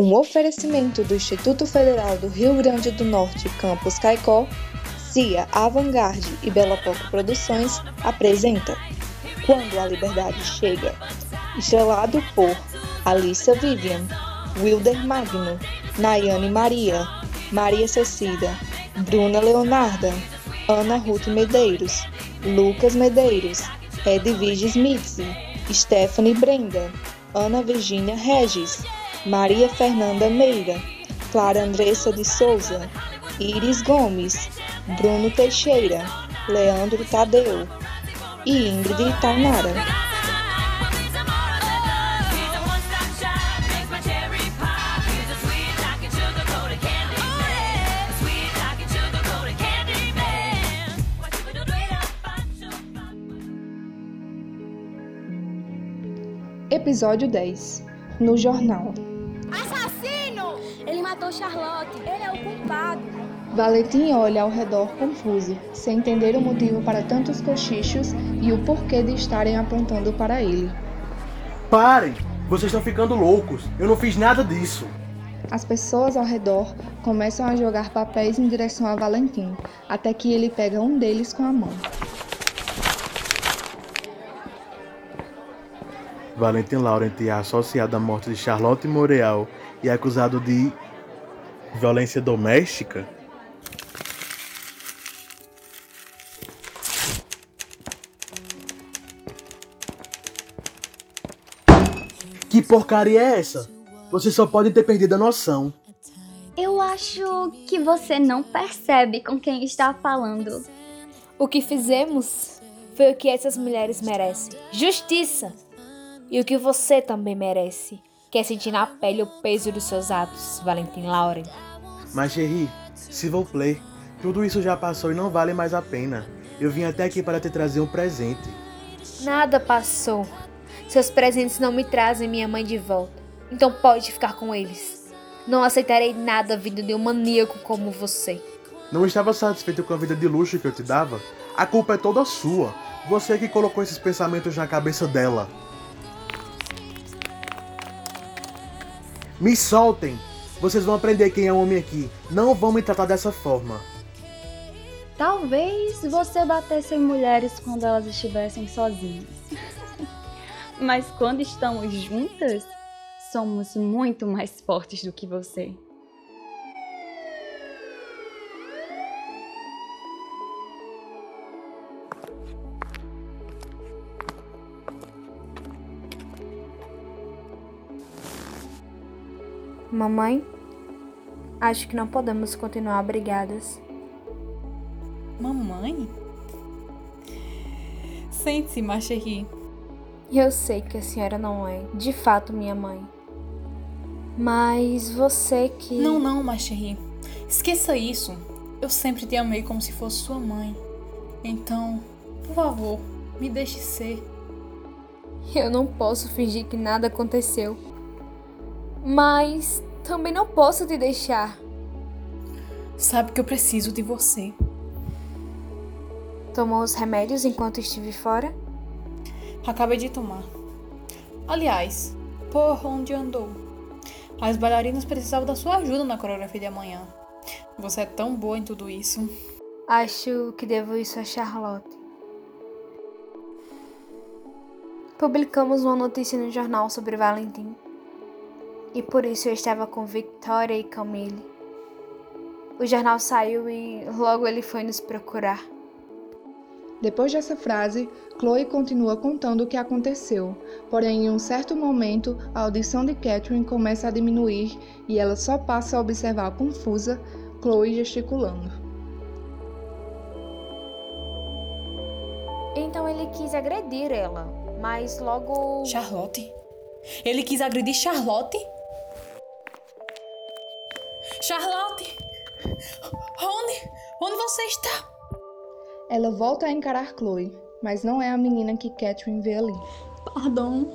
Um oferecimento do Instituto Federal do Rio Grande do Norte, Campus Caicó, CIA Avantgarde e Bela Poco Produções apresenta Quando a Liberdade Chega, estrelado por Alissa Vivian, Wilder Magno, Nayane Maria, Maria Cecida, Bruna Leonarda, Ana Ruth Medeiros, Lucas Medeiros, Edvige Smith, Stephanie Brenda, Ana Virginia Regis, Maria Fernanda Meira, Clara Andressa de Souza, Iris Gomes, Bruno Teixeira, Leandro Tadeu e Ingrid Tainara. Episódio 10 No Jornal Assassino! Ele matou Charlotte. Ele é o culpado. Valentim olha ao redor confuso, sem entender o motivo para tantos cochichos e o porquê de estarem apontando para ele. Parem! Vocês estão ficando loucos. Eu não fiz nada disso. As pessoas ao redor começam a jogar papéis em direção a Valentim, até que ele pega um deles com a mão. Valentim Laurent é associado à morte de Charlotte Moreal e é acusado de violência doméstica? Que porcaria é essa? Você só pode ter perdido a noção. Eu acho que você não percebe com quem está falando. O que fizemos foi o que essas mulheres merecem: justiça. E o que você também merece, que é sentir na pele o peso dos seus atos, Valentim Lauren. Mas, Jerry, s'il vous plaît, tudo isso já passou e não vale mais a pena. Eu vim até aqui para te trazer um presente. Nada passou. Seus presentes não me trazem minha mãe de volta. Então pode ficar com eles. Não aceitarei nada vindo de um maníaco como você. Não estava satisfeito com a vida de luxo que eu te dava? A culpa é toda sua. Você que colocou esses pensamentos na cabeça dela. Me soltem! Vocês vão aprender quem é homem aqui. Não vão me tratar dessa forma. Talvez você batesse em mulheres quando elas estivessem sozinhas. Mas quando estamos juntas, somos muito mais fortes do que você. Mamãe, acho que não podemos continuar brigadas. Mamãe? Sente-se, Macherry. Eu sei que a senhora não é, de fato, minha mãe. Mas você que. Não, não, Macherry. Esqueça isso. Eu sempre te amei como se fosse sua mãe. Então, por favor, me deixe ser. Eu não posso fingir que nada aconteceu. Mas também não posso te deixar. Sabe que eu preciso de você. Tomou os remédios enquanto estive fora? Acabei de tomar. Aliás, por onde andou? As bailarinas precisavam da sua ajuda na coreografia de amanhã. Você é tão boa em tudo isso. Acho que devo isso a Charlotte. Publicamos uma notícia no jornal sobre Valentim. E por isso eu estava com Victoria e Camille. O jornal saiu e logo ele foi nos procurar. Depois dessa frase, Chloe continua contando o que aconteceu, porém, em um certo momento, a audição de Catherine começa a diminuir e ela só passa a observar confusa Chloe gesticulando. Então ele quis agredir ela, mas logo. Charlotte? Ele quis agredir Charlotte? Charlotte! Onde? Onde você está? Ela volta a encarar Chloe, mas não é a menina que Catherine vê ali. Perdão.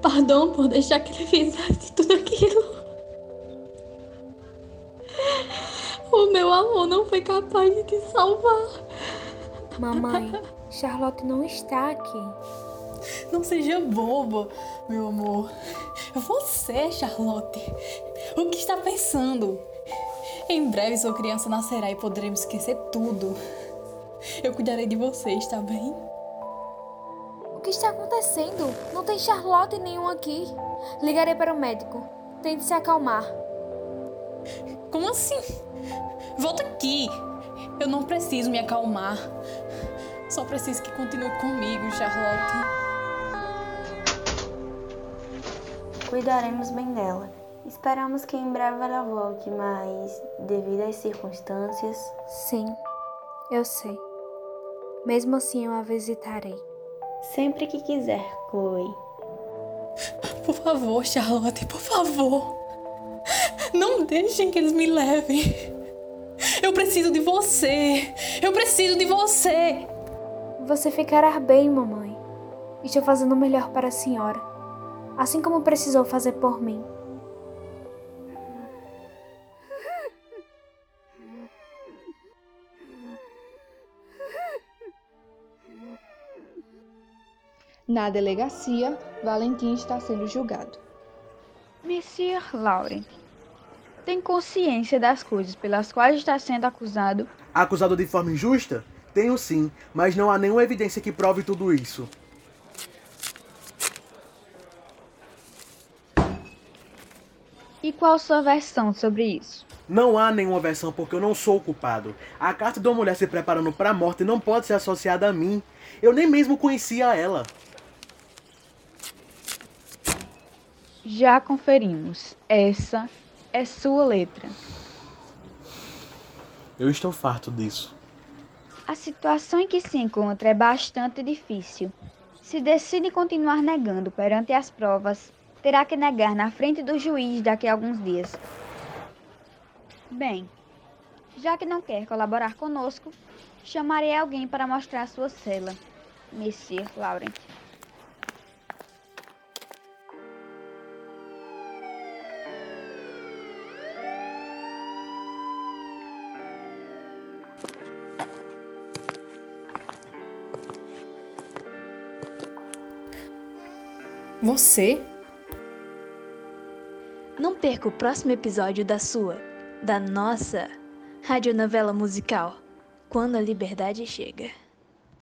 Perdão por deixar que ele fizesse tudo aquilo. O meu amor não foi capaz de te salvar. Mamãe, Charlotte não está aqui. Não seja boba, meu amor. Você, Charlotte. O que está pensando? Em breve sua criança nascerá e poderemos esquecer tudo. Eu cuidarei de você, está bem? O que está acontecendo? Não tem Charlotte nenhum aqui. Ligarei para o médico. Tente se acalmar. Como assim? Volta aqui. Eu não preciso me acalmar. Só preciso que continue comigo, Charlotte. Cuidaremos bem dela. Esperamos que em breve ela volte, mas devido às circunstâncias. Sim, eu sei. Mesmo assim, eu a visitarei. Sempre que quiser, Chloe. Por favor, Charlotte, por favor. Não deixem que eles me levem. Eu preciso de você. Eu preciso de você. Você ficará bem, mamãe. Estou fazendo o melhor para a senhora, assim como precisou fazer por mim. Na delegacia, Valentim está sendo julgado. Monsieur Laurent, tem consciência das coisas pelas quais está sendo acusado? Acusado de forma injusta? Tenho sim, mas não há nenhuma evidência que prove tudo isso. E qual sua versão sobre isso? Não há nenhuma versão porque eu não sou o culpado. A carta de uma mulher se preparando para a morte não pode ser associada a mim. Eu nem mesmo conhecia ela. Já conferimos. Essa é sua letra. Eu estou farto disso. A situação em que se encontra é bastante difícil. Se decide continuar negando perante as provas, terá que negar na frente do juiz daqui a alguns dias. Bem, já que não quer colaborar conosco, chamarei alguém para mostrar sua cela, Monsieur Laurent. Você? Não perca o próximo episódio da sua, da nossa radionovela musical, Quando a Liberdade Chega.